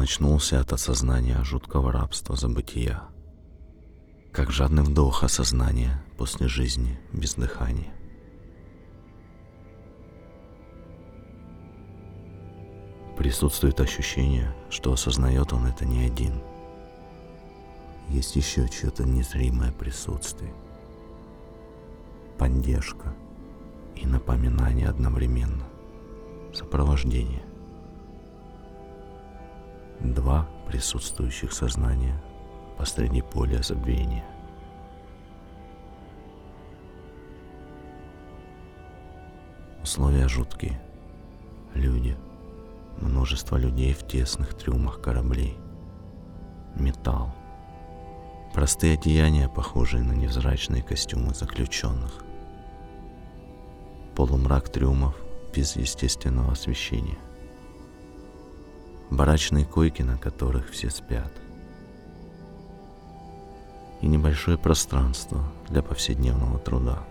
Он очнулся от осознания жуткого рабства забытия, как жадный вдох осознания после жизни без дыхания. Присутствует ощущение, что осознает он это не один. Есть еще чье-то незримое присутствие, поддержка и напоминание одновременно, сопровождение. Два присутствующих сознания посреди поля забвения. Условия жуткие. Люди – Множество людей в тесных трюмах кораблей. Металл. Простые одеяния, похожие на невзрачные костюмы заключенных. Полумрак трюмов без естественного освещения. Барачные койки, на которых все спят. И небольшое пространство для повседневного труда.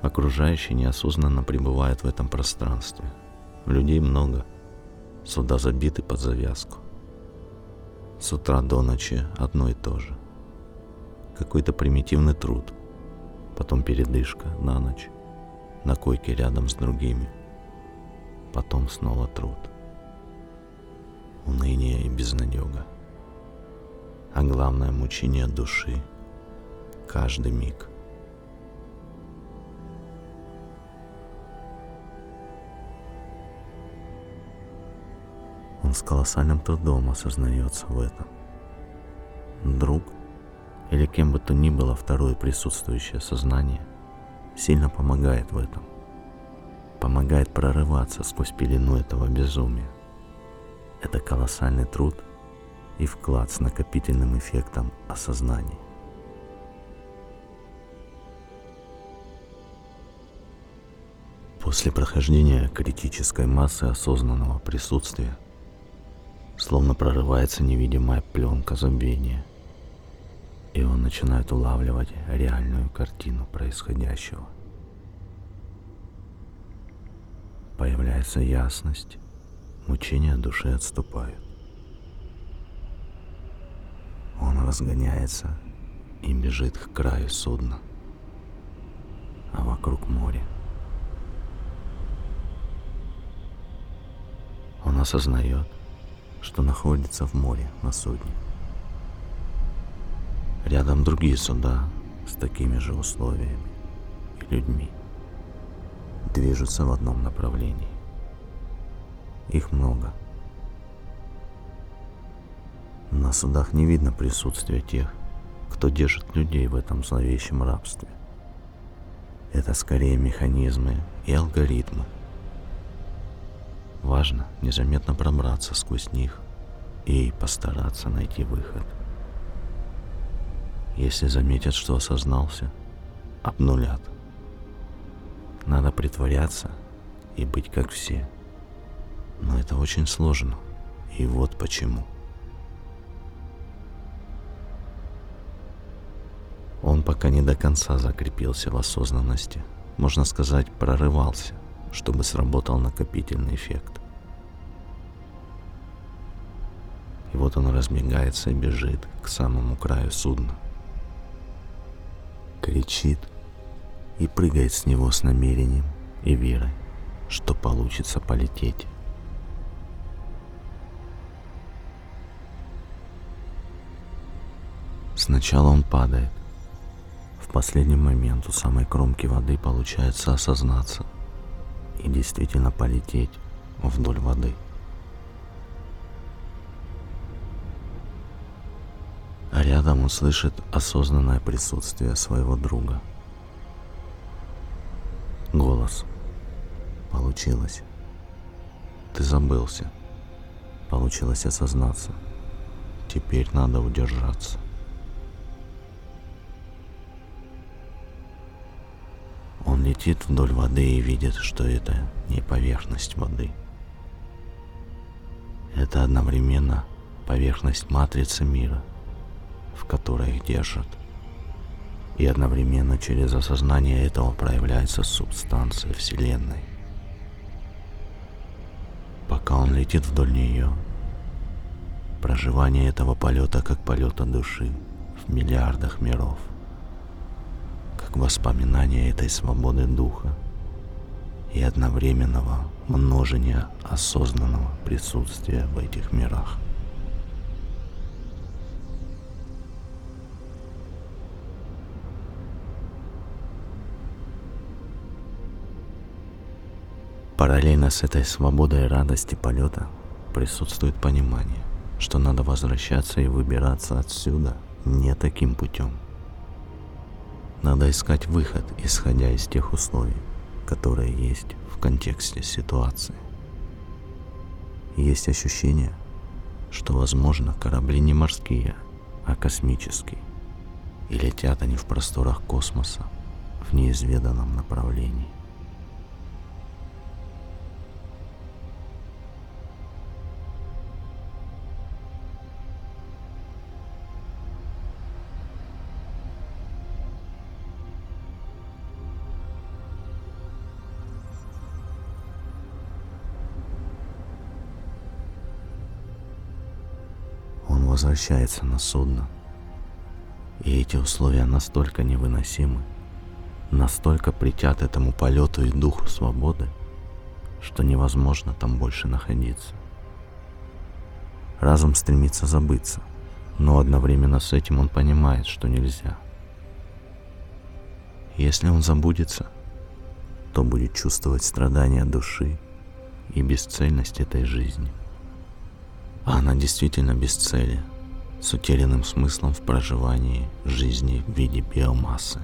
Окружающие неосознанно пребывают в этом пространстве. Людей много. Суда забиты под завязку. С утра до ночи одно и то же. Какой-то примитивный труд. Потом передышка на ночь. На койке рядом с другими. Потом снова труд. Уныние и безнадега. А главное мучение души. Каждый миг. Он с колоссальным трудом осознается в этом. Друг или кем бы то ни было второе присутствующее сознание сильно помогает в этом. Помогает прорываться сквозь пелену этого безумия. Это колоссальный труд и вклад с накопительным эффектом осознания. После прохождения критической массы осознанного присутствия словно прорывается невидимая пленка забвения, и он начинает улавливать реальную картину происходящего. Появляется ясность, мучения души отступают. Он разгоняется и бежит к краю судна, а вокруг море. Он осознает, что находится в море на судне. Рядом другие суда с такими же условиями и людьми движутся в одном направлении. Их много. На судах не видно присутствия тех, кто держит людей в этом зловещем рабстве. Это скорее механизмы и алгоритмы, Важно незаметно пробраться сквозь них и постараться найти выход. Если заметят, что осознался, обнулят. Надо притворяться и быть как все. Но это очень сложно. И вот почему. Он пока не до конца закрепился в осознанности. Можно сказать, прорывался чтобы сработал накопительный эффект. И вот он разбегается и бежит к самому краю судна. Кричит и прыгает с него с намерением и верой, что получится полететь. Сначала он падает. В последний момент у самой кромки воды получается осознаться – и действительно полететь вдоль воды. А рядом он слышит осознанное присутствие своего друга. Голос. Получилось. Ты забылся. Получилось осознаться. Теперь надо удержаться. Он летит вдоль воды и видит, что это не поверхность воды. Это одновременно поверхность матрицы мира, в которой их держат. И одновременно через осознание этого проявляется субстанция Вселенной. пока он летит вдоль нее. Проживание этого полета как полета души в миллиардах миров, как воспоминание этой свободы духа и одновременного множения осознанного присутствия в этих мирах. Параллельно с этой свободой и радости полета присутствует понимание, что надо возвращаться и выбираться отсюда не таким путем. Надо искать выход, исходя из тех условий, которые есть в контексте ситуации. Есть ощущение, что, возможно, корабли не морские, а космические, и летят они в просторах космоса в неизведанном направлении. Возвращается на судно. И эти условия настолько невыносимы, настолько притят этому полету и духу свободы, что невозможно там больше находиться. Разум стремится забыться, но одновременно с этим он понимает, что нельзя. Если он забудется, то будет чувствовать страдания души и бесцельность этой жизни – а она действительно без цели, с утерянным смыслом в проживании жизни в виде биомассы.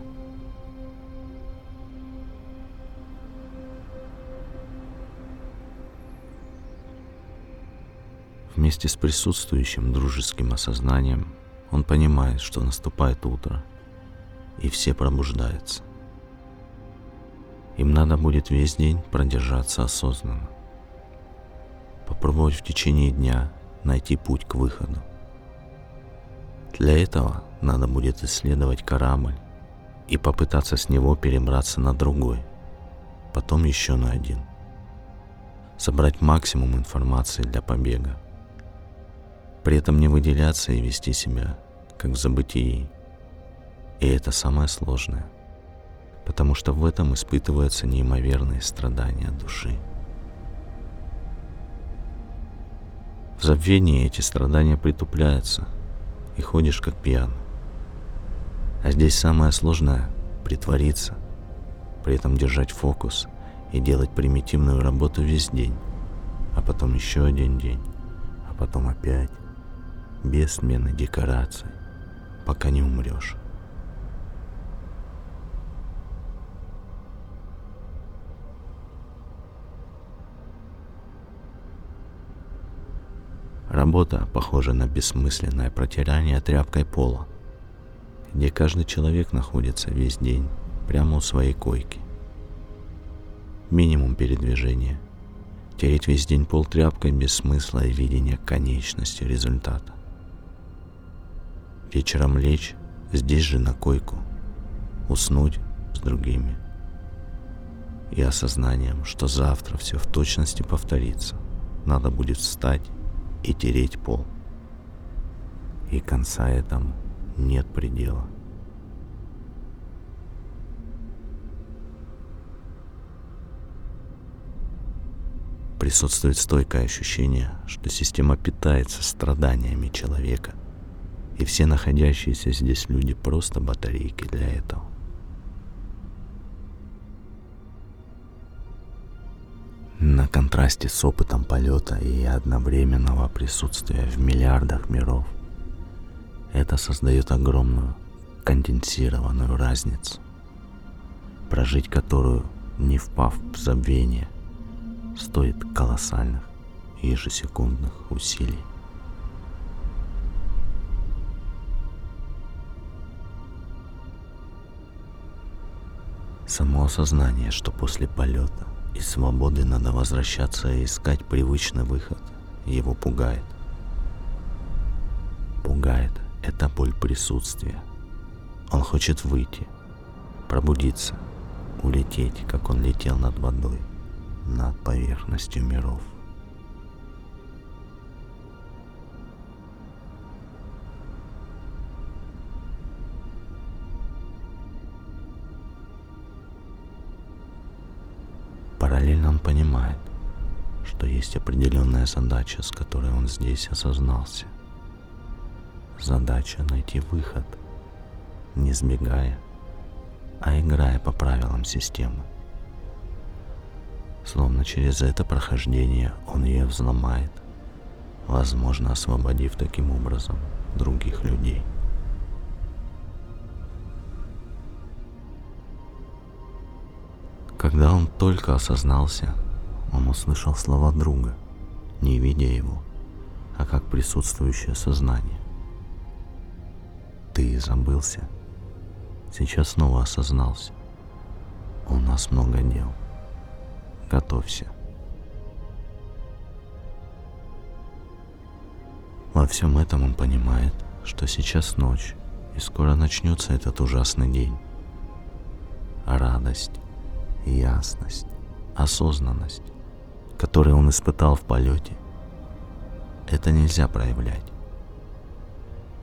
Вместе с присутствующим дружеским осознанием он понимает, что наступает утро, и все пробуждаются. Им надо будет весь день продержаться осознанно. Попробовать в течение дня найти путь к выходу. Для этого надо будет исследовать корабль и попытаться с него перебраться на другой, потом еще на один. Собрать максимум информации для побега. При этом не выделяться и вести себя, как в забытии. И это самое сложное, потому что в этом испытываются неимоверные страдания души. В забвении эти страдания притупляются, и ходишь как пьян. А здесь самое сложное — притвориться, при этом держать фокус и делать примитивную работу весь день, а потом еще один день, а потом опять, без смены декораций, пока не умрешь. Работа похожа на бессмысленное протирание тряпкой пола, где каждый человек находится весь день прямо у своей койки. Минимум передвижения. Тереть весь день пол тряпкой без смысла и видения конечности результата. Вечером лечь здесь же на койку, уснуть с другими. И осознанием, что завтра все в точности повторится. Надо будет встать и тереть пол. И конца этому нет предела. Присутствует стойкое ощущение, что система питается страданиями человека, и все находящиеся здесь люди просто батарейки для этого. На контрасте с опытом полета и одновременного присутствия в миллиардах миров это создает огромную конденсированную разницу, прожить которую, не впав в забвение, стоит колоссальных ежесекундных усилий. Само осознание, что после полета – из свободы надо возвращаться и искать привычный выход. Его пугает. Пугает это боль присутствия. Он хочет выйти, пробудиться, улететь, как он летел над водой, над поверхностью миров. Параллельно он понимает, что есть определенная задача, с которой он здесь осознался. Задача найти выход, не сбегая, а играя по правилам системы. Словно через это прохождение он ее взломает, возможно, освободив таким образом других людей. Когда он только осознался, он услышал слова друга, не видя его, а как присутствующее сознание. Ты забылся, сейчас снова осознался. У нас много дел. Готовься. Во всем этом он понимает, что сейчас ночь, и скоро начнется этот ужасный день. Радость, ясность, осознанность, которые он испытал в полете, это нельзя проявлять.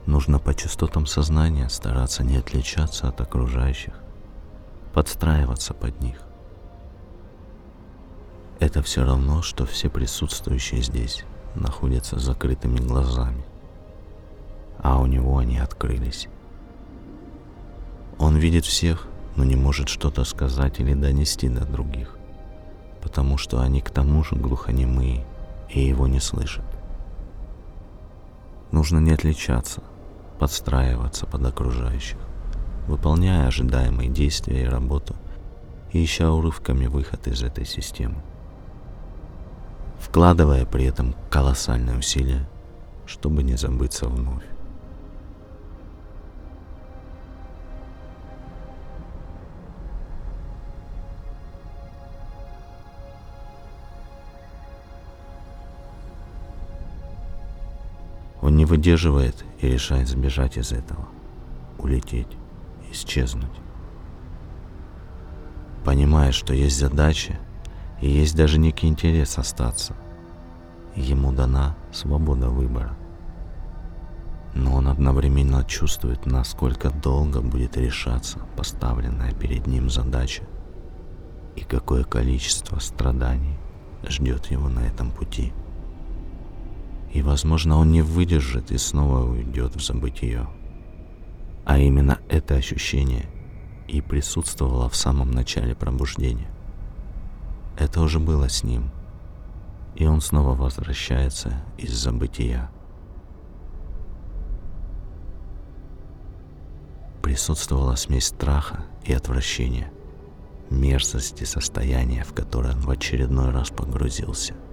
Нужно по частотам сознания стараться не отличаться от окружающих, подстраиваться под них. Это все равно, что все присутствующие здесь находятся с закрытыми глазами, а у него они открылись. Он видит всех, но не может что-то сказать или донести до других, потому что они к тому же глухонемые и его не слышат. Нужно не отличаться, подстраиваться под окружающих, выполняя ожидаемые действия и работу, и ища урывками выход из этой системы, вкладывая при этом колоссальные усилия, чтобы не забыться вновь. Выдерживает и решает сбежать из этого, улететь, исчезнуть. Понимая, что есть задача и есть даже некий интерес остаться, ему дана свобода выбора. Но он одновременно чувствует, насколько долго будет решаться поставленная перед ним задача и какое количество страданий ждет его на этом пути. И, возможно, он не выдержит и снова уйдет в забытие. А именно это ощущение и присутствовало в самом начале пробуждения. Это уже было с ним, и он снова возвращается из забытия. Присутствовала смесь страха и отвращения, мерзости состояния, в которое он в очередной раз погрузился –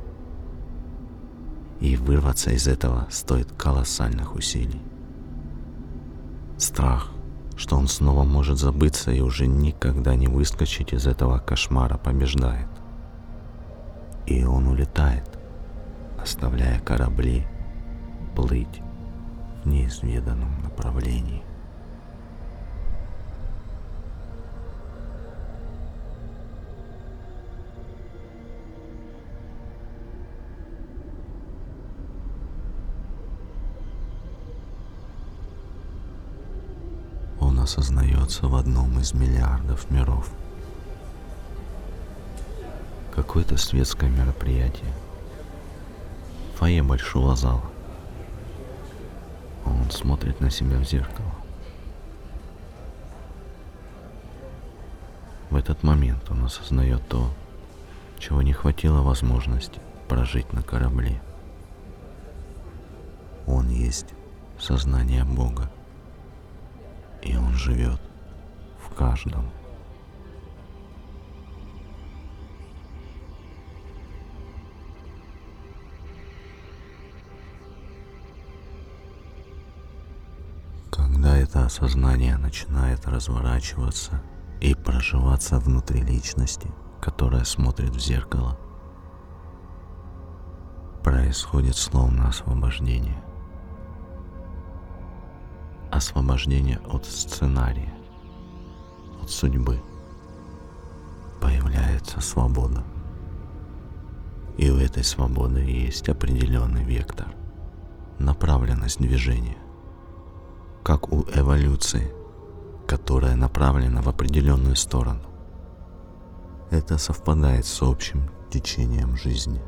и вырваться из этого стоит колоссальных усилий. Страх, что он снова может забыться и уже никогда не выскочить из этого кошмара, побеждает. И он улетает, оставляя корабли плыть в неизведанном направлении. Осознается в одном из миллиардов миров. Какое-то светское мероприятие. Фойе большого зала. Он смотрит на себя в зеркало. В этот момент он осознает то, чего не хватило возможности прожить на корабле. Он есть сознание Бога и Он живет в каждом. Когда это осознание начинает разворачиваться и проживаться внутри личности, которая смотрит в зеркало, происходит словно освобождение – освобождение от сценария, от судьбы. Появляется свобода. И у этой свободы есть определенный вектор, направленность движения, как у эволюции, которая направлена в определенную сторону. Это совпадает с общим течением жизни.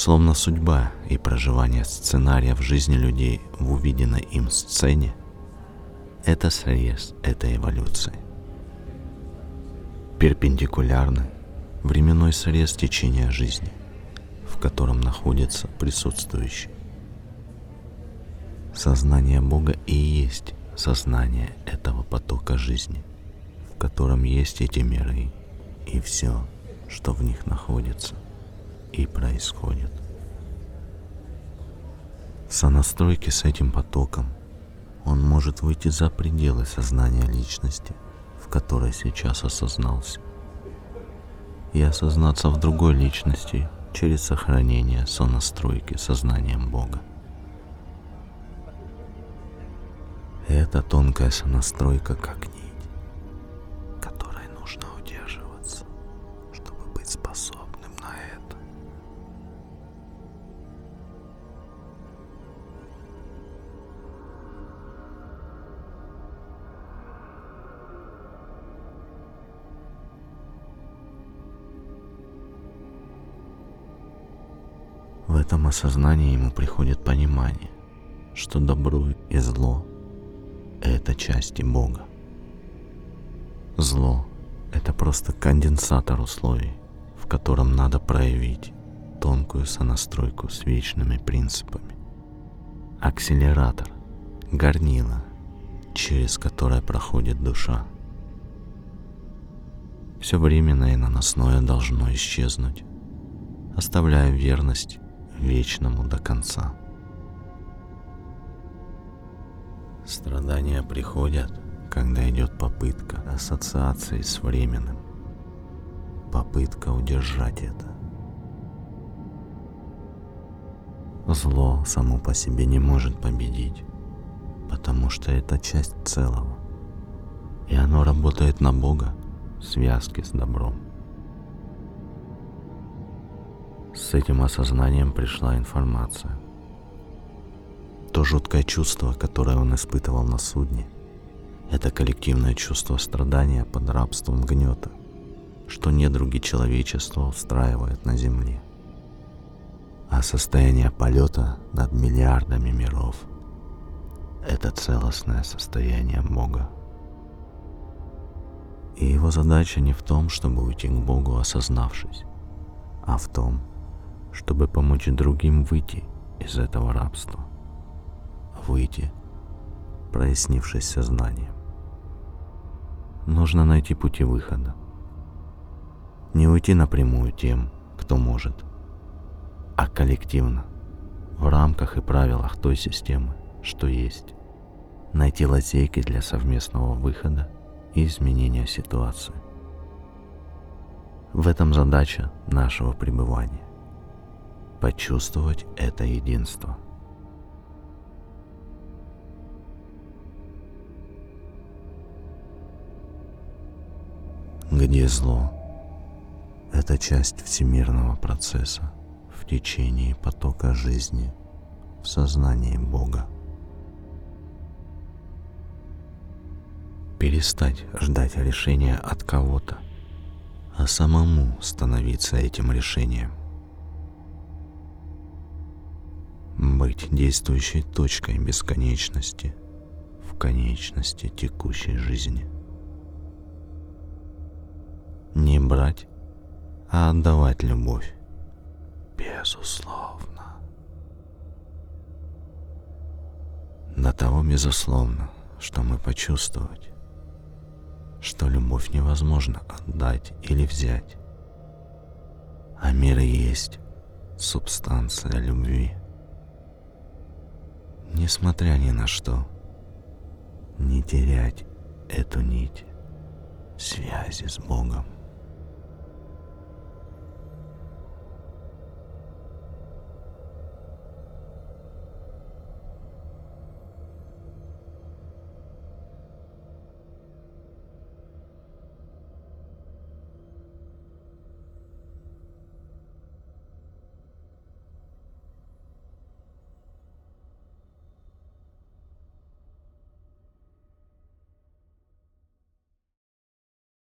Словно судьба и проживание сценария в жизни людей в увиденной им сцене – это срез этой эволюции. Перпендикулярный временной срез течения жизни, в котором находится присутствующий. Сознание Бога и есть сознание этого потока жизни, в котором есть эти миры и все, что в них находится и происходит. В сонастройке с этим потоком он может выйти за пределы сознания личности, в которой сейчас осознался, и осознаться в другой личности через сохранение сонастройки сознанием Бога. Эта тонкая сонастройка как нить, этом осознании ему приходит понимание, что добро и зло — это части Бога. Зло — это просто конденсатор условий, в котором надо проявить тонкую сонастройку с вечными принципами. Акселератор, горнило, через которое проходит душа. Все временное и наносное должно исчезнуть, оставляя верность вечному до конца. Страдания приходят, когда идет попытка ассоциации с временным, попытка удержать это. Зло само по себе не может победить, потому что это часть целого, и оно работает на Бога в связке с добром. С этим осознанием пришла информация. То жуткое чувство, которое он испытывал на судне, это коллективное чувство страдания под рабством гнета, что недруги человечества устраивают на Земле. А состояние полета над миллиардами миров – это целостное состояние Бога. И его задача не в том, чтобы уйти к Богу, осознавшись, а в том, чтобы помочь другим выйти из этого рабства. Выйти, прояснившись сознанием. Нужно найти пути выхода. Не уйти напрямую тем, кто может, а коллективно, в рамках и правилах той системы, что есть. Найти лазейки для совместного выхода и изменения ситуации. В этом задача нашего пребывания почувствовать это единство. Где зло – это часть всемирного процесса в течение потока жизни в сознании Бога. Перестать ждать решения от кого-то, а самому становиться этим решением. Быть действующей точкой бесконечности в конечности текущей жизни. Не брать, а отдавать любовь. Безусловно. До того безусловно, что мы почувствовать, что любовь невозможно отдать или взять, а мир есть субстанция любви несмотря ни на что, не терять эту нить связи с Богом.